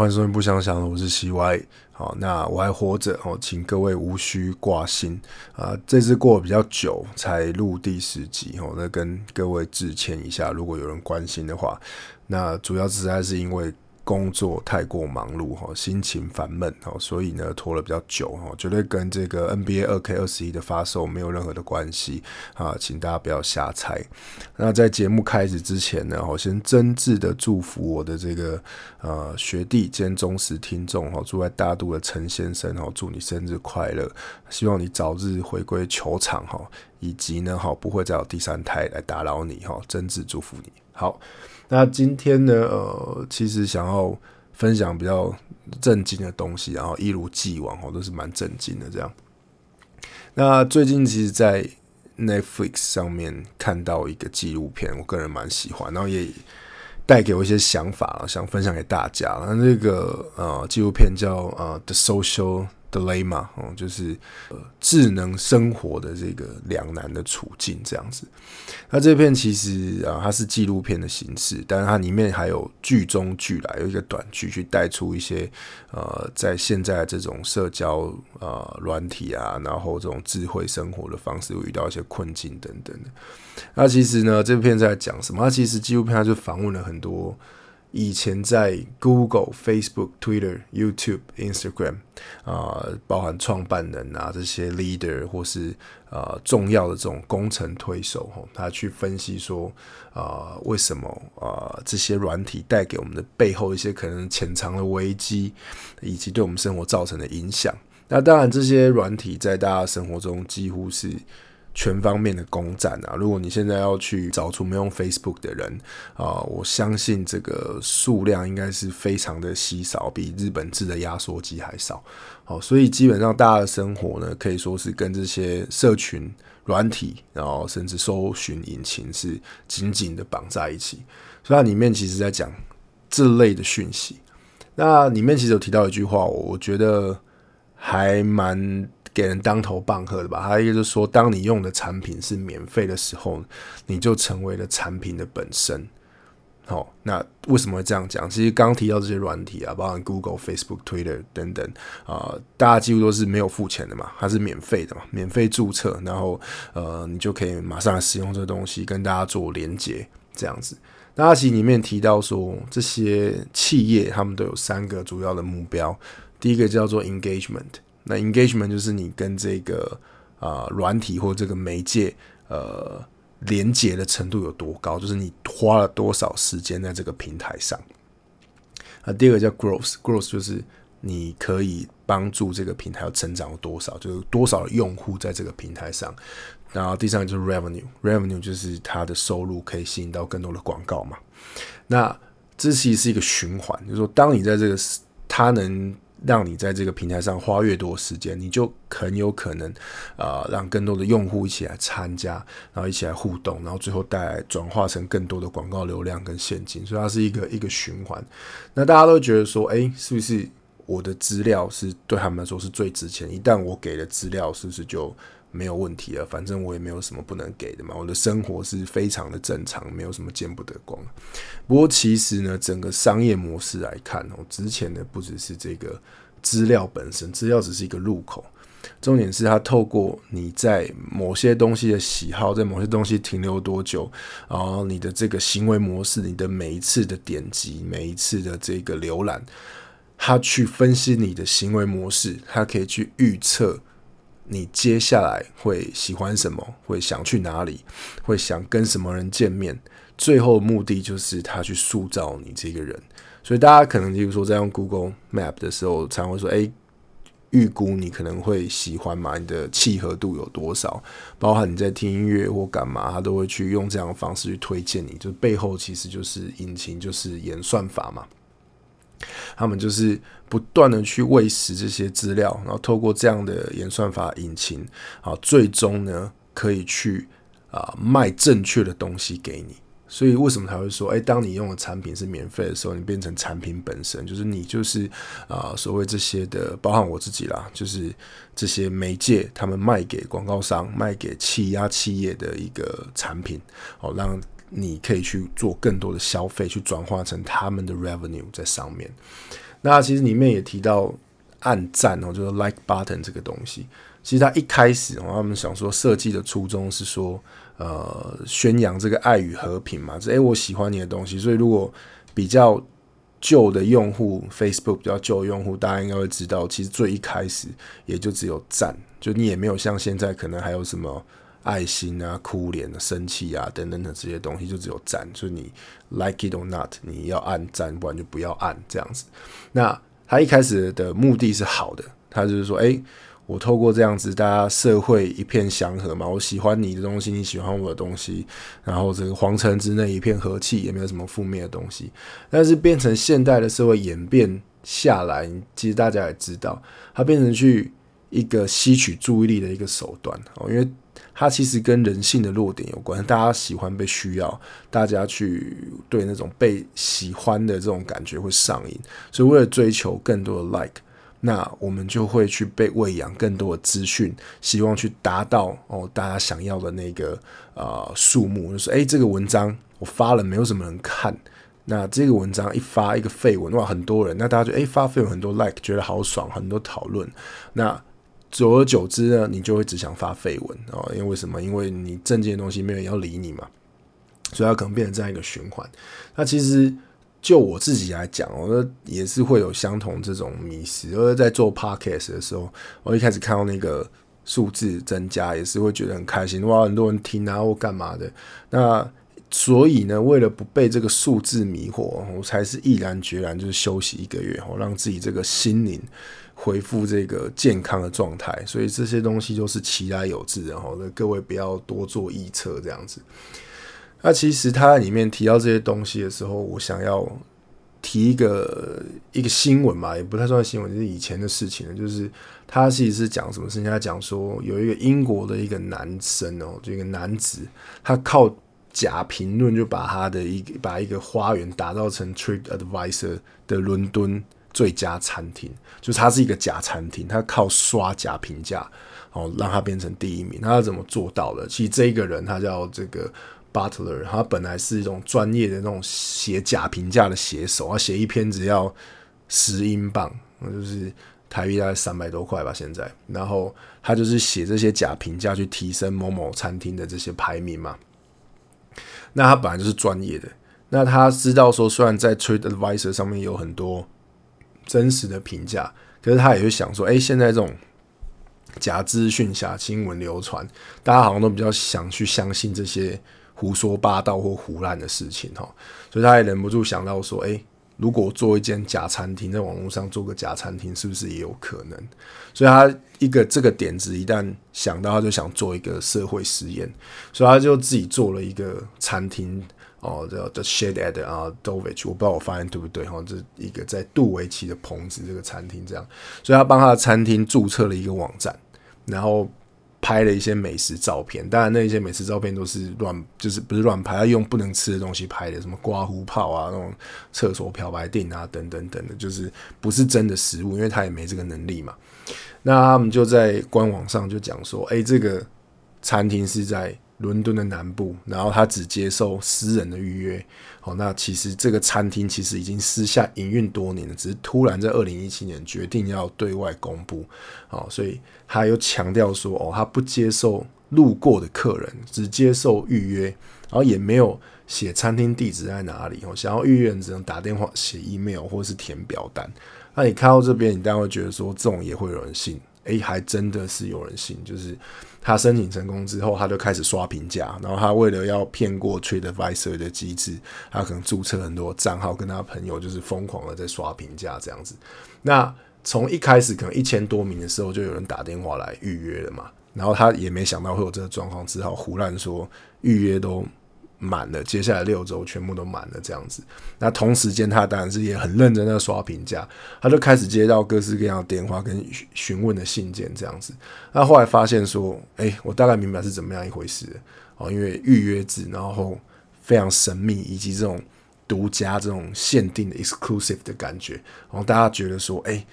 欢收听不想想的，我是西歪。好，那我还活着哦，请各位无需挂心啊。这次过比较久，才录第十集哦，那跟各位致歉一下。如果有人关心的话，那主要实在是因为。工作太过忙碌哈，心情烦闷哈，所以呢拖了比较久哈，绝对跟这个 NBA 二 K 二十一的发售没有任何的关系啊，请大家不要瞎猜。那在节目开始之前呢，我先真挚的祝福我的这个呃学弟兼忠实听众哈，住在大都的陈先生哈，祝你生日快乐，希望你早日回归球场哈，以及呢哈不会再有第三胎来打扰你哈，真挚祝福你好。那今天呢？呃，其实想要分享比较震惊的东西，然后一如既往哦，都是蛮震惊的这样。那最近其实，在 Netflix 上面看到一个纪录片，我个人蛮喜欢，然后也带给我一些想法，想分享给大家。那这个呃纪录片叫呃 The Social。Dilemma 哦，就是呃智能生活的这个两难的处境这样子。那这片其实啊，它是纪录片的形式，但是它里面还有剧中剧来，有一个短剧去带出一些呃，在现在这种社交呃软体啊，然后这种智慧生活的方式，会遇到一些困境等等的。那其实呢，这片在讲什么？它其实纪录片它就访问了很多。以前在 Google、Facebook、Twitter、YouTube、Instagram 啊，包含创办人啊这些 leader 或是啊重要的这种工程推手吼，他去分析说啊为什么啊这些软体带给我们的背后一些可能潜藏的危机，以及对我们生活造成的影响。那当然，这些软体在大家生活中几乎是。全方面的攻占啊！如果你现在要去找出没用 Facebook 的人啊，我相信这个数量应该是非常的稀少，比日本制的压缩机还少。好，所以基本上大家的生活呢，可以说是跟这些社群软体，然后甚至搜寻引擎是紧紧的绑在一起。所以它里面其实在讲这类的讯息。那里面其实有提到一句话，我觉得还蛮。给人当头棒喝的吧，还有一个就是说，当你用的产品是免费的时候，你就成为了产品的本身。好，那为什么会这样讲？其实刚提到这些软体啊，包含 Google、Facebook、Twitter 等等啊，大家几乎都是没有付钱的嘛，它是免费的嘛，免费注册，然后呃，你就可以马上使用这东西，跟大家做连接，这样子。那它其实里面提到说，这些企业他们都有三个主要的目标，第一个叫做 engagement。那 engagement 就是你跟这个啊软体或这个媒介呃连接的程度有多高，就是你花了多少时间在这个平台上。啊，第二个叫 growth，growth 就是你可以帮助这个平台成长有多少，就是多少用户在这个平台上。然后第三个就是 revenue，revenue 就是它的收入可以吸引到更多的广告嘛。那这其实是一个循环，就是说当你在这个它能。让你在这个平台上花越多时间，你就很有可能，啊，让更多的用户一起来参加，然后一起来互动，然后最后带来转化成更多的广告流量跟现金，所以它是一个一个循环。那大家都觉得说，哎，是不是我的资料是对他们来说是最值钱？一旦我给的资料，是不是就？没有问题了，反正我也没有什么不能给的嘛。我的生活是非常的正常，没有什么见不得光。不过其实呢，整个商业模式来看哦，值钱的不只是这个资料本身，资料只是一个入口，重点是它透过你在某些东西的喜好，在某些东西停留多久，然后你的这个行为模式，你的每一次的点击，每一次的这个浏览，它去分析你的行为模式，它可以去预测。你接下来会喜欢什么？会想去哪里？会想跟什么人见面？最后目的就是他去塑造你这个人。所以大家可能，比如说在用 Google Map 的时候，常会说：“哎，预估你可能会喜欢嘛？你的契合度有多少？包含你在听音乐或干嘛，他都会去用这样的方式去推荐你。就背后其实就是引擎，就是演算法嘛。”他们就是不断的去喂食这些资料，然后透过这样的演算法引擎，啊，最终呢可以去啊卖正确的东西给你。所以为什么他会说，哎，当你用的产品是免费的时候，你变成产品本身，就是你就是啊所谓这些的，包含我自己啦，就是这些媒介他们卖给广告商、卖给企压企业的一个产品，哦，让。你可以去做更多的消费，去转化成他们的 revenue 在上面。那其实里面也提到按赞哦，就是 like button 这个东西。其实他一开始哦，他们想说设计的初衷是说，呃，宣扬这个爱与和平嘛。这诶，我喜欢你的东西，所以如果比较旧的用户，Facebook 比较旧的用户，大家应该会知道，其实最一开始也就只有赞，就你也没有像现在可能还有什么爱心啊、哭脸、生气啊等等的这些东西，就只有赞。就是你 like it or not，你要按赞，不然就不要按这样子。那他一开始的目的是好的，他就是说，诶。我透过这样子，大家社会一片祥和嘛。我喜欢你的东西，你喜欢我的东西，然后这个皇城之内一片和气，也没有什么负面的东西。但是变成现代的社会演变下来，其实大家也知道，它变成去一个吸取注意力的一个手段哦，因为它其实跟人性的弱点有关。大家喜欢被需要，大家去对那种被喜欢的这种感觉会上瘾，所以为了追求更多的 like。那我们就会去被喂养更多的资讯，希望去达到哦大家想要的那个呃数目，就是诶，这个文章我发了没有什么人看，那这个文章一发一个废文哇很多人，那大家就诶发废文很多 like 觉得好爽，很多讨论，那久而久之呢，你就会只想发绯闻哦，因为什么？因为你正经的东西没有人要理你嘛，所以它可能变成这样一个循环。那其实。就我自己来讲，我也是会有相同这种迷失。而在做 podcast 的时候，我一开始看到那个数字增加，也是会觉得很开心，哇，很多人听啊或干嘛的。那所以呢，为了不被这个数字迷惑，我才是毅然决然就是休息一个月，我，让自己这个心灵恢复这个健康的状态。所以这些东西都是其来有自，然后各位不要多做臆测这样子。那其实他里面提到这些东西的时候，我想要提一个一个新闻嘛，也不太算新闻，就是以前的事情了。就是他其实是讲什么事情？他讲说有一个英国的一个男生哦，就一个男子，他靠假评论就把他的一把一个花园打造成 Trip Advisor 的伦敦最佳餐厅，就是他是一个假餐厅，他靠刷假评价哦，让他变成第一名。他怎么做到的？其实这一个人他叫这个。Butler，他本来是一种专业的那种写假评价的写手，他写一篇只要十英镑，就是台币大概三百多块吧。现在，然后他就是写这些假评价去提升某某餐厅的这些排名嘛。那他本来就是专业的，那他知道说，虽然在 Trade Advisor 上面有很多真实的评价，可是他也会想说，哎，现在这种。假资讯、假新闻流传，大家好像都比较想去相信这些胡说八道或胡乱的事情哈，所以他也忍不住想到说：，诶，如果做一间假餐厅，在网络上做个假餐厅，是不是也有可能？所以他一个这个点子一旦想到，他就想做一个社会实验，所以他就自己做了一个餐厅。哦，叫 The Shed at 啊，Dovich，我不知道我发现对不对哈，这一个在杜维奇的棚子这个餐厅这样，所以他帮他的餐厅注册了一个网站，然后拍了一些美食照片，当然那一些美食照片都是乱，就是不是乱拍，他用不能吃的东西拍的，什么刮胡泡啊，那种厕所漂白定啊，等等等的，就是不是真的食物，因为他也没这个能力嘛。那他们就在官网上就讲说，哎，这个餐厅是在。伦敦的南部，然后他只接受私人的预约。好，那其实这个餐厅其实已经私下营运多年了，只是突然在二零一七年决定要对外公布。好，所以他又强调说，哦，他不接受路过的客人，只接受预约，然后也没有写餐厅地址在哪里。哦，想要预约只能打电话、写 email 或是填表单。那你看到这边，你当然会觉得说，这种也会有人信。诶，还真的是有人信，就是他申请成功之后，他就开始刷评价，然后他为了要骗过 TradeAdvisor 的机制，他可能注册很多账号，跟他朋友就是疯狂的在刷评价这样子。那从一开始可能一千多名的时候，就有人打电话来预约了嘛，然后他也没想到会有这个状况，只好胡乱说预约都。满了，接下来六周全部都满了，这样子。那同时间，他当然是也很认真的刷评价，他就开始接到各式各样的电话跟询问的信件，这样子。那后来发现说，哎，我大概明白是怎么样一回事哦，因为预约制，然后非常神秘，以及这种独家、这种限定的 exclusive 的感觉，然后大家觉得说，哎，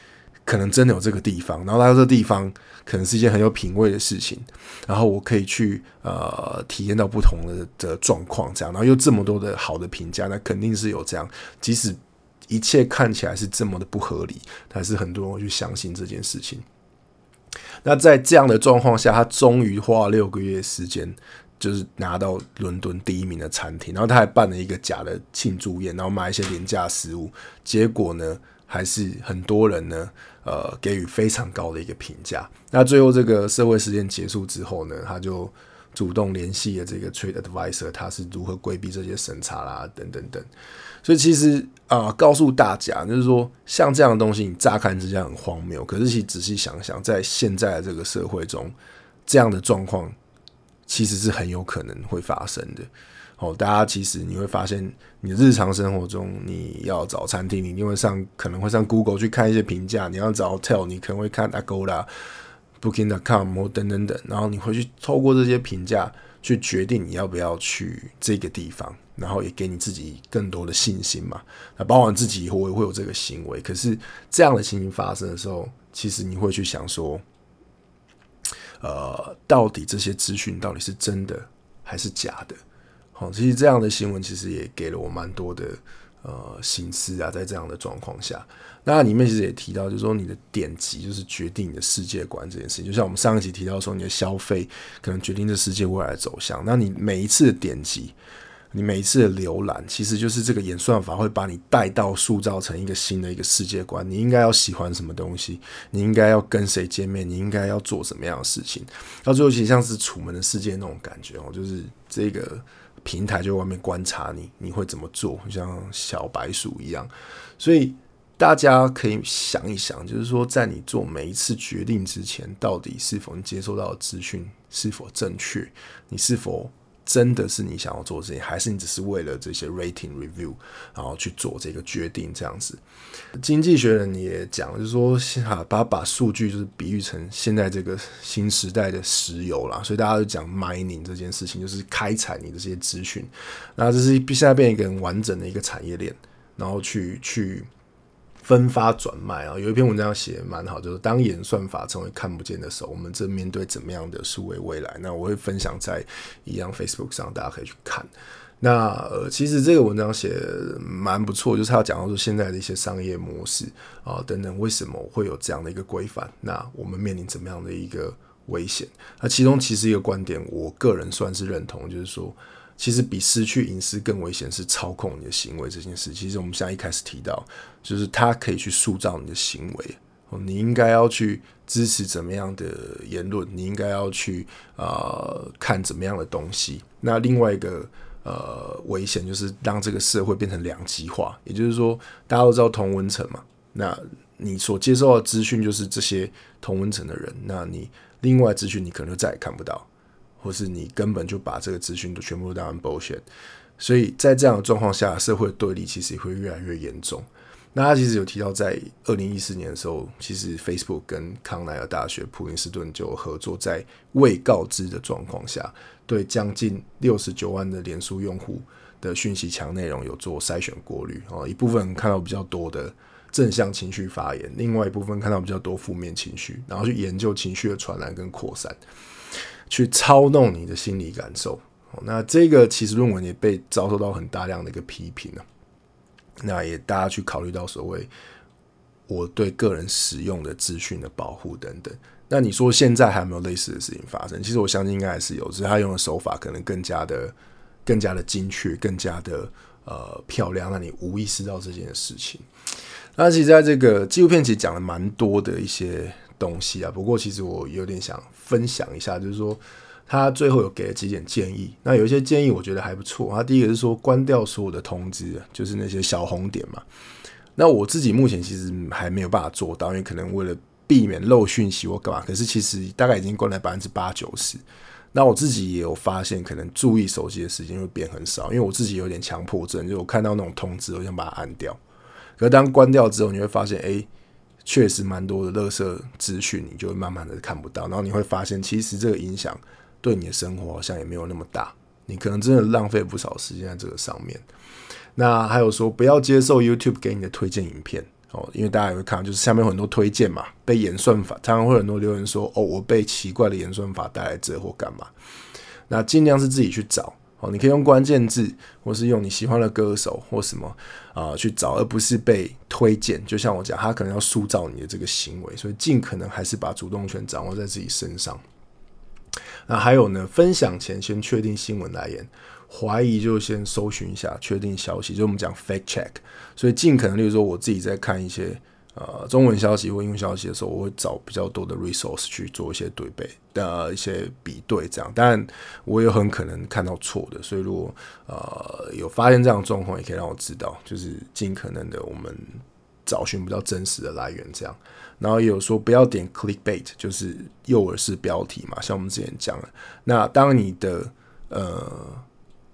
可能真的有这个地方，然后来到这地方可能是一件很有品味的事情，然后我可以去呃体验到不同的的状况，这样，然后又这么多的好的评价，那肯定是有这样，即使一切看起来是这么的不合理，还是很多人会去相信这件事情。那在这样的状况下，他终于花了六个月时间。就是拿到伦敦第一名的餐厅，然后他还办了一个假的庆祝宴，然后买一些廉价食物，结果呢，还是很多人呢，呃，给予非常高的一个评价。那最后这个社会实验结束之后呢，他就主动联系了这个 Trade Advisor，他是如何规避这些审查啦，等等等。所以其实啊，告诉大家就是说，像这样的东西，你乍看之下很荒谬，可是其实仔细想想，在现在的这个社会中，这样的状况。其实是很有可能会发生的。哦，大家其实你会发现，你日常生活中你要找餐厅，你一定会上可能会上 Google 去看一些评价。你要找 hotel，你可能会看 Agoda、Booking.com 等等等。然后你会去透过这些评价去决定你要不要去这个地方，然后也给你自己更多的信心嘛。那包含自己以后也会有这个行为。可是这样的情形发生的时候，其实你会去想说。呃，到底这些资讯到底是真的还是假的？好，其实这样的新闻其实也给了我蛮多的呃心思啊。在这样的状况下，那里面其实也提到，就是说你的点击就是决定你的世界观这件事情。就像我们上一集提到说，你的消费可能决定这世界未来的走向。那你每一次的点击。你每一次的浏览，其实就是这个演算法会把你带到塑造成一个新的一个世界观。你应该要喜欢什么东西？你应该要跟谁见面？你应该要做什么样的事情？到最后，其实像是《楚门的世界》那种感觉哦，就是这个平台就外面观察你，你会怎么做？像小白鼠一样。所以大家可以想一想，就是说，在你做每一次决定之前，到底是否你接收到的资讯是否正确？你是否？真的是你想要做这些，还是你只是为了这些 rating review，然后去做这个决定？这样子，经济学人也讲，就是说，哈，把把数据就是比喻成现在这个新时代的石油啦，所以大家就讲 mining 这件事情，就是开采你的这些资讯。那这是现在变一个很完整的一个产业链，然后去去。分发转卖啊，有一篇文章写蛮好，就是当演算法成为看不见的时候，我们正面对怎么样的数位未来？那我会分享在一样 Facebook 上，大家可以去看。那呃，其实这个文章写蛮不错，就是他讲到说现在的一些商业模式啊等等，为什么会有这样的一个规范？那我们面临怎么样的一个危险？那其中其实一个观点，我个人算是认同，就是说。其实比失去隐私更危险是操控你的行为这件事。其实我们现在一开始提到，就是它可以去塑造你的行为。你应该要去支持怎么样的言论？你应该要去呃看怎么样的东西？那另外一个呃危险就是让这个社会变成两极化。也就是说，大家都知道同温层嘛，那你所接受的资讯就是这些同温层的人，那你另外资讯你可能就再也看不到。或是你根本就把这个资讯都全部都当成 bullshit，所以在这样的状况下，社会对立其实也会越来越严重。那他其实有提到，在二零一四年的时候，其实 Facebook 跟康奈尔大学普林斯顿就合作，在未告知的状况下，对将近六十九万的脸书用户的讯息墙内容有做筛选过滤哦，一部分看到比较多的正向情绪发言，另外一部分看到比较多负面情绪，然后去研究情绪的传染跟扩散。去操弄你的心理感受，那这个其实论文也被遭受到很大量的一个批评了。那也大家去考虑到所谓我对个人使用的资讯的保护等等。那你说现在还有没有类似的事情发生？其实我相信应该还是有，只是他用的手法可能更加的、更加的精确、更加的呃漂亮，让你无意识到这件事情。那其实在这个纪录片其实讲了蛮多的一些。东西啊，不过其实我有点想分享一下，就是说他最后有给了几点建议。那有一些建议我觉得还不错。他第一个是说关掉所有的通知，就是那些小红点嘛。那我自己目前其实还没有办法做到，因为可能为了避免漏讯息或干嘛。可是其实大概已经关了百分之八九十。那我自己也有发现，可能注意手机的时间会变很少，因为我自己有点强迫症，就我看到那种通知，我想把它按掉。可是当关掉之后，你会发现，哎。确实蛮多的垃圾资讯，你就会慢慢的看不到，然后你会发现，其实这个影响对你的生活好像也没有那么大，你可能真的浪费不少时间在这个上面。那还有说，不要接受 YouTube 给你的推荐影片哦，因为大家也会看，就是下面有很多推荐嘛，被演算法，常常会很多留言说，哦，我被奇怪的演算法带来这或干嘛。那尽量是自己去找哦，你可以用关键字，或是用你喜欢的歌手或什么啊去找，而不是被推荐。就像我讲，他可能要塑造你的这个行为，所以尽可能还是把主动权掌握在自己身上。那还有呢，分享前先确定新闻来源，怀疑就先搜寻一下，确定消息，就我们讲 fact check。所以尽可能，例如说我自己在看一些。呃，中文消息或英文消息的时候，我会找比较多的 resource 去做一些对比的一些比对，这样。当然，我也很可能看到错的，所以如果呃有发现这样的状况，也可以让我知道，就是尽可能的我们找寻比较真实的来源，这样。然后也有说不要点 clickbait，就是诱饵式标题嘛，像我们之前讲的。那当你的呃。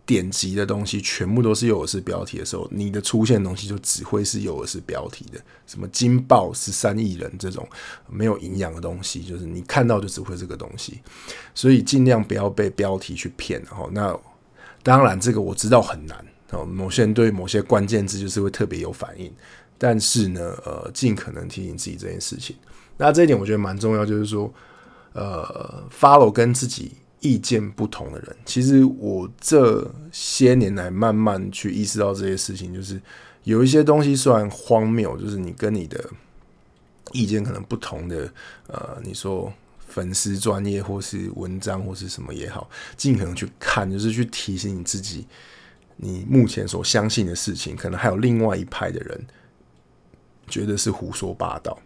点击的东西全部都是诱饵式标题的时候，你的出现的东西就只会是诱饵式标题的，什么金爆十三亿人这种没有营养的东西，就是你看到就只会这个东西，所以尽量不要被标题去骗。然后，那当然这个我知道很难哦，某些人对某些关键字就是会特别有反应，但是呢，呃，尽可能提醒自己这件事情。那这一点我觉得蛮重要，就是说，呃，follow 跟自己。意见不同的人，其实我这些年来慢慢去意识到这些事情，就是有一些东西虽然荒谬，就是你跟你的意见可能不同的，呃，你说粉丝专业或是文章或是什么也好，尽可能去看，就是去提醒你自己，你目前所相信的事情，可能还有另外一派的人觉得是胡说八道。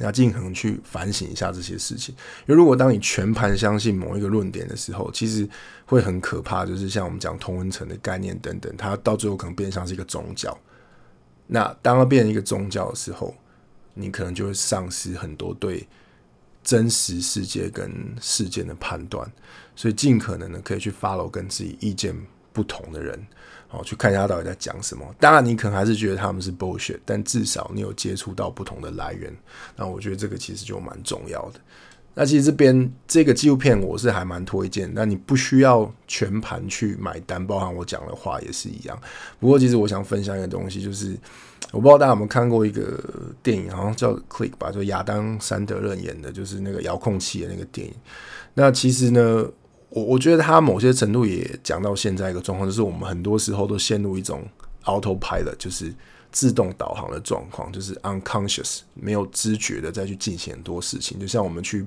要尽可能去反省一下这些事情，因为如果当你全盘相信某一个论点的时候，其实会很可怕。就是像我们讲同文层的概念等等，它到最后可能变成是一个宗教。那当它变成一个宗教的时候，你可能就会丧失很多对真实世界跟事件的判断。所以尽可能的可以去 follow 跟自己意见不同的人。哦，去看一下他到底在讲什么。当然，你可能还是觉得他们是 bullshit，但至少你有接触到不同的来源。那我觉得这个其实就蛮重要的。那其实这边这个纪录片我是还蛮推荐。那你不需要全盘去买单，包含我讲的话也是一样。不过，其实我想分享一个东西，就是我不知道大家有没有看过一个电影，好像叫《Click》吧，就亚当·山德勒演的，就是那个遥控器的那个电影。那其实呢？我我觉得他某些程度也讲到现在一个状况，就是我们很多时候都陷入一种 autopilot，就是自动导航的状况，就是 unconscious 没有知觉的再去进行很多事情，就像我们去。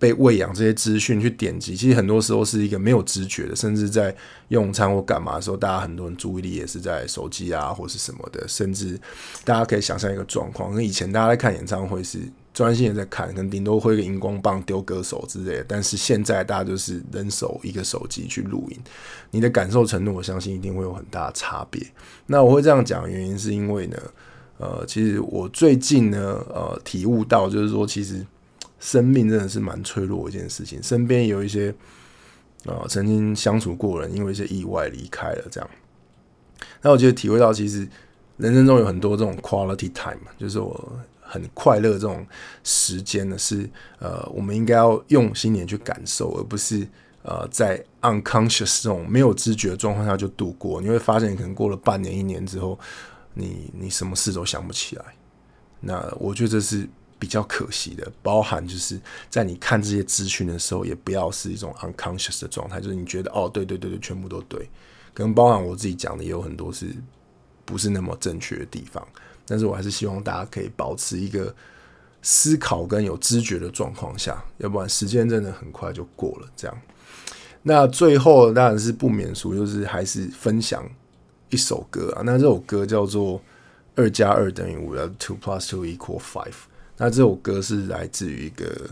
被喂养这些资讯去点击，其实很多时候是一个没有知觉的，甚至在用餐或干嘛的时候，大家很多人注意力也是在手机啊或是什么的，甚至大家可以想象一个状况，跟以前大家在看演唱会是专心的在看，可能顶多挥个荧光棒丢歌手之类的，但是现在大家就是人手一个手机去录影，你的感受程度，我相信一定会有很大的差别。那我会这样讲，原因是因为呢，呃，其实我最近呢，呃，体悟到就是说，其实。生命真的是蛮脆弱的一件事情，身边有一些啊曾经相处过人，因为一些意外离开了，这样。那我觉得体会到，其实人生中有很多这种 quality time，就是我很快乐这种时间呢，是呃我们应该要用心点去感受，而不是呃在 unconscious 这种没有知觉的状况下就度过。你会发现，可能过了半年、一年之后，你你什么事都想不起来。那我觉得这是。比较可惜的，包含就是在你看这些资讯的时候，也不要是一种 unconscious 的状态，就是你觉得哦，对对对对，全部都对。可能包含我自己讲的也有很多是不是那么正确的地方，但是我还是希望大家可以保持一个思考跟有知觉的状况下，要不然时间真的很快就过了。这样，那最后当然是不免俗，就是还是分享一首歌啊。那这首歌叫做“二加二等于五”，要 two plus two equal five。那这首歌是来自于一个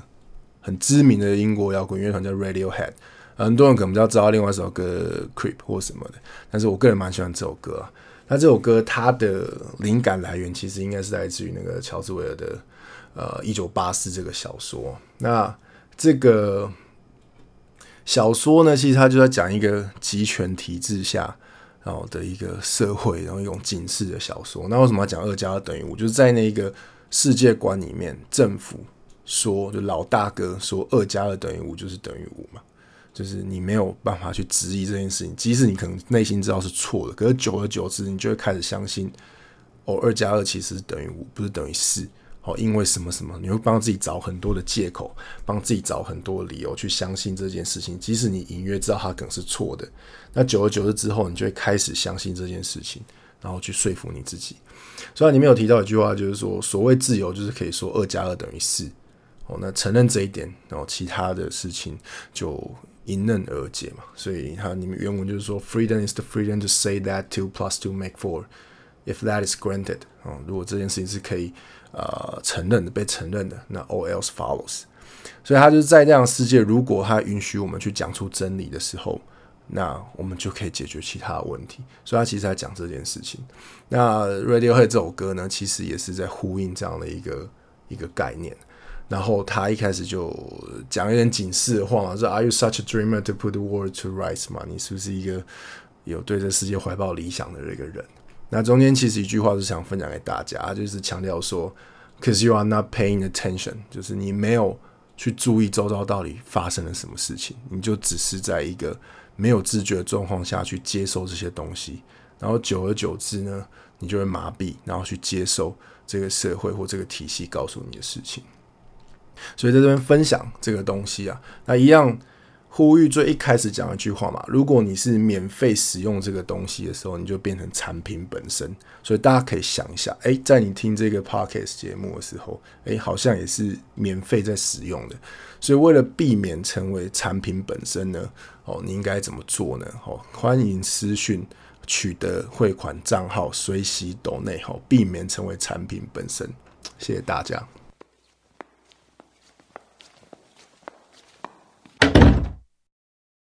很知名的英国摇滚乐团叫 Radiohead，很多人可能比较知道另外一首歌 Creep 或什么的，但是我个人蛮喜欢这首歌。那这首歌它的灵感来源其实应该是来自于那个乔治韦尔的呃一九八四这个小说。那这个小说呢，其实它就在讲一个集权体制下然后的一个社会，然后一种警示的小说。那为什么要讲二加二等于五？就是在那个世界观里面，政府说，就老大哥说，二加二等于五就是等于五嘛，就是你没有办法去质疑这件事情，即使你可能内心知道是错的，可是久而久之，你就会开始相信哦，二加二其实等于五，不是等于四。哦，因为什么什么，你会帮自己找很多的借口，帮自己找很多理由去相信这件事情，即使你隐约知道它可能是错的。那久而久之之后，你就会开始相信这件事情，然后去说服你自己。所以你没有提到一句话，就是说，所谓自由，就是可以说二加二等于四。哦，那承认这一点，然后其他的事情就迎刃而解嘛。所以它里面原文就是说，freedom is the freedom to say that two plus two make four if that is granted。哦，如果这件事情是可以。呃，承认的被承认的，那 all else follows。所以他就是在这样世界，如果他允许我们去讲出真理的时候，那我们就可以解决其他的问题。所以他其实在讲这件事情。那 Radiohead 这首歌呢，其实也是在呼应这样的一个一个概念。然后他一开始就讲一点警示的话嘛，说 Are you such a dreamer to put the world to rights 嘛？你是不是一个有对这世界怀抱理想的这个人？那中间其实一句话是想分享给大家，就是强调说，cause you are not paying attention，就是你没有去注意周遭到底发生了什么事情，你就只是在一个没有自觉的状况下去接受这些东西，然后久而久之呢，你就会麻痹，然后去接受这个社会或这个体系告诉你的事情。所以在这边分享这个东西啊，那一样。呼吁最一开始讲一句话嘛，如果你是免费使用这个东西的时候，你就变成产品本身。所以大家可以想一下，诶，在你听这个 podcast 节目的时候，诶，好像也是免费在使用的。所以为了避免成为产品本身呢，哦，你应该怎么做呢？哦，欢迎私讯取得汇款账号，随喜抖内，哦，避免成为产品本身。谢谢大家。